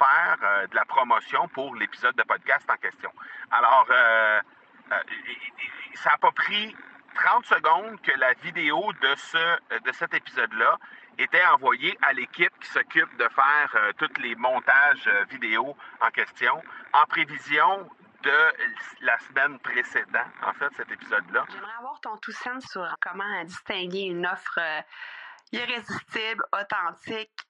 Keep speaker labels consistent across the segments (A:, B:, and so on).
A: faire euh, de la promotion pour l'épisode de podcast en question. Alors, euh, ça n'a pas pris 30 secondes que la vidéo de, ce, de cet épisode-là était envoyée à l'équipe qui s'occupe de faire tous les montages vidéo en question, en prévision de la semaine précédente, en fait, cet épisode-là.
B: J'aimerais avoir ton tout sens sur comment distinguer une offre irrésistible, authentique,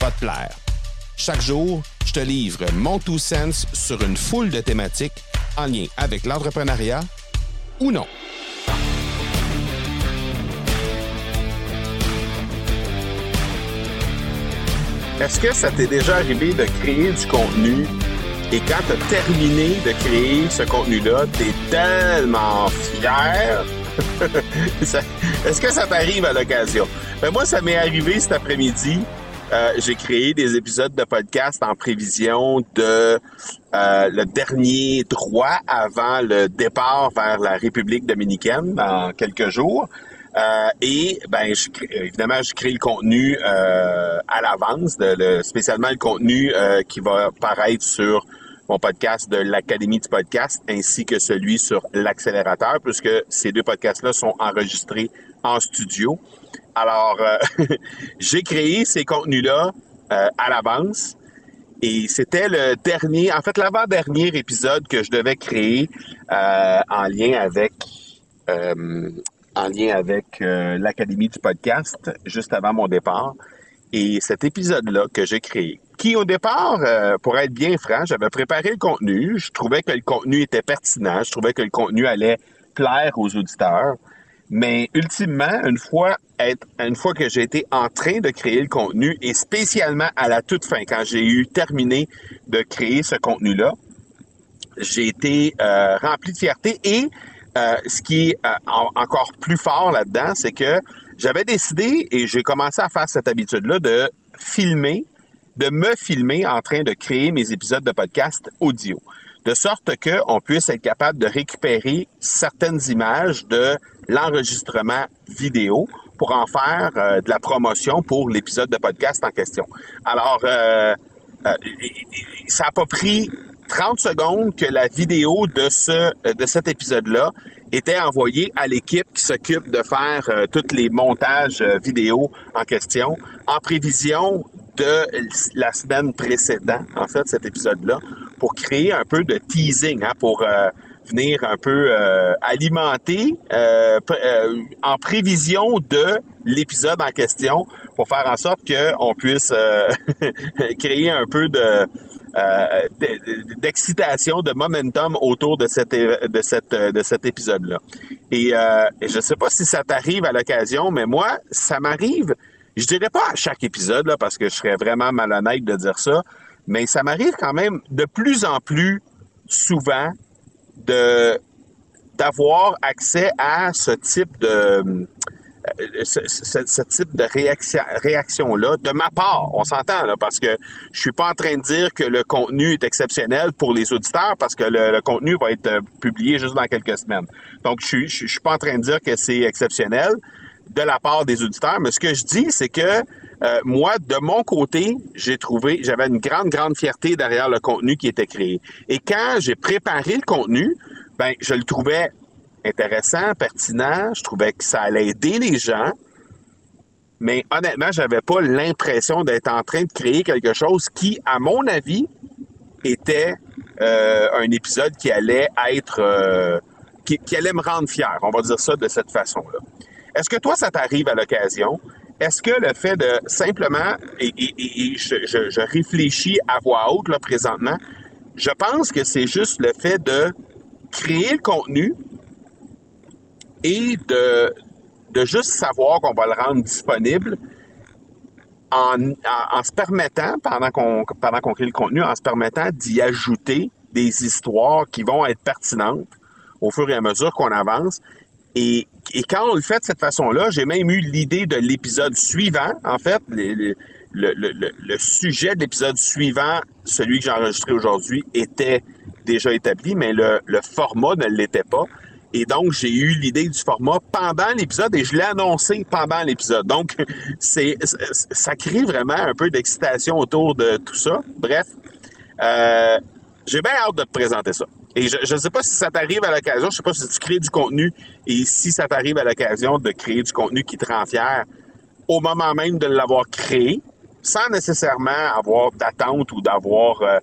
C: va te plaire. Chaque jour, je te livre mon Two Sense sur une foule de thématiques en lien avec l'entrepreneuriat ou non.
A: Est-ce que ça t'est déjà arrivé de créer du contenu et quand tu as terminé de créer ce contenu-là, tu es tellement fier? Est-ce que ça t'arrive à l'occasion? Ben moi, ça m'est arrivé cet après-midi. Euh, j'ai créé des épisodes de podcast en prévision de euh, le dernier droit avant le départ vers la République dominicaine dans quelques jours. Euh, et ben, évidemment, je crée le contenu à l'avance, le, spécialement le contenu qui va paraître sur mon podcast de l'Académie du podcast, ainsi que celui sur l'accélérateur, puisque ces deux podcasts-là sont enregistrés en studio. Alors, j'ai créé ces contenus-là à l'avance. Et c'était le dernier, en fait, l'avant-dernier épisode que je devais créer en lien avec en lien avec euh, l'Académie du podcast juste avant mon départ. Et cet épisode-là que j'ai créé, qui au départ, euh, pour être bien franc, j'avais préparé le contenu, je trouvais que le contenu était pertinent, je trouvais que le contenu allait plaire aux auditeurs. Mais ultimement, une fois, être, une fois que j'ai été en train de créer le contenu, et spécialement à la toute fin, quand j'ai eu terminé de créer ce contenu-là, j'ai été euh, rempli de fierté et euh, ce qui est euh, encore plus fort là-dedans, c'est que j'avais décidé et j'ai commencé à faire cette habitude-là de filmer, de me filmer en train de créer mes épisodes de podcast audio, de sorte qu'on puisse être capable de récupérer certaines images de l'enregistrement vidéo pour en faire euh, de la promotion pour l'épisode de podcast en question. Alors, ça n'a pas pris 30 secondes que la vidéo de ce de cet épisode-là était envoyée à l'équipe qui s'occupe de faire euh, tous les montages euh, vidéo en question, en prévision de la semaine précédente, en fait, cet épisode-là, pour créer un peu de teasing, hein, pour euh, venir un peu alimenter en prévision de l'épisode en question, pour faire en sorte qu'on puisse créer un peu de euh, d'excitation, de momentum autour de, cette, de, cette, de cet épisode-là. Et, euh, je ne sais pas si ça t'arrive à l'occasion, mais moi, ça m'arrive, je dirais pas à chaque épisode, là, parce que je serais vraiment malhonnête de dire ça, mais ça m'arrive quand même de plus en plus souvent d'avoir accès à ce type de euh, ce, type de réaction, réaction-là de ma part. On s'entend, là, parce que je suis pas en train de dire que le contenu est exceptionnel pour les auditeurs, parce que le, contenu va être euh, publié juste dans quelques semaines. Donc, je je, suis pas en train de dire que c'est exceptionnel de la part des auditeurs, mais ce que je dis, c'est que euh, moi, de mon côté, j'ai trouvé, j'avais une grande, grande fierté derrière le contenu qui était créé. Et quand j'ai préparé le contenu, ben, je le trouvais intéressant, pertinent. Je trouvais que ça allait aider les gens. Mais honnêtement, j'avais pas l'impression d'être en train de créer quelque chose qui, à mon avis, était euh, un épisode qui allait être euh, qui, allait me rendre fier. On va dire ça de cette façon-là. Est-ce que toi, ça t'arrive à l'occasion? Est-ce que le fait de simplement, et, je, réfléchis à voix haute là présentement, je pense que c'est juste le fait de créer le contenu, et de, de juste savoir qu'on va le rendre disponible, en, en, en se permettant, pendant qu'on pendant crée le contenu, en se permettant d'y ajouter des histoires qui vont être pertinentes au fur et à mesure qu'on avance. Et, et quand on le fait de cette façon-là, j'ai même eu l'idée de l'épisode suivant, en fait, le, le, sujet de l'épisode suivant, celui que j'ai enregistré aujourd'hui, était déjà établi, mais le, le format ne l'était pas. Et donc, j'ai eu l'idée du format pendant l'épisode et je l'ai annoncé pendant l'épisode. Donc, c'est, ça crée vraiment un peu d'excitation autour de tout ça. Bref, euh, j'ai bien hâte de te présenter ça. Et je ne sais pas si ça t'arrive à l'occasion, je sais pas si tu crées du contenu et si ça t'arrive à l'occasion de créer du contenu qui te rend fier au moment même de l'avoir créé, sans nécessairement avoir d'attente ou d'avoir euh,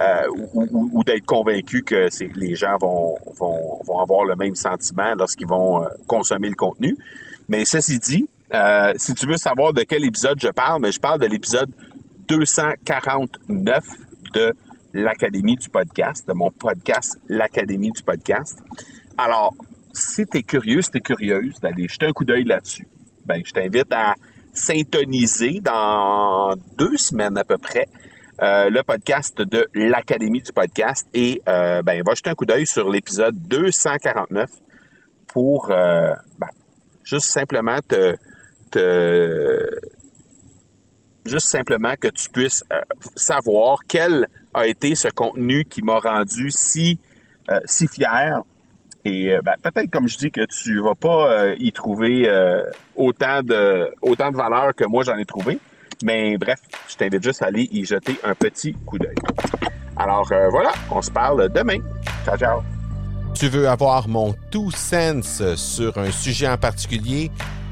A: euh, ou, d'être convaincu que les gens vont, vont, vont, avoir le même sentiment lorsqu'ils vont euh, consommer le contenu. Mais ceci dit, si tu veux savoir de quel épisode je parle, mais je parle de l'épisode 249 de l'Académie du podcast, de mon podcast L'Académie du podcast. Alors, si tu es curieux, si tu es curieuse d'aller jeter un coup d'œil là-dessus, ben, je t'invite à syntoniser dans deux semaines à peu près euh, le podcast de l'Académie du podcast et euh, ben, va jeter un coup d'œil sur l'épisode 249 pour euh, ben, juste simplement te, te, juste simplement que tu puisses euh, savoir quel a été ce contenu qui m'a rendu si euh, si fier et ben, peut-être comme je dis que tu vas pas y trouver autant de autant de valeur que moi j'en ai trouvé mais bref, je t'invite juste à aller y jeter un petit coup d'œil. Alors euh, voilà, on se parle demain. Ciao, ciao.
C: Tu veux avoir mon tout sens sur un sujet en particulier?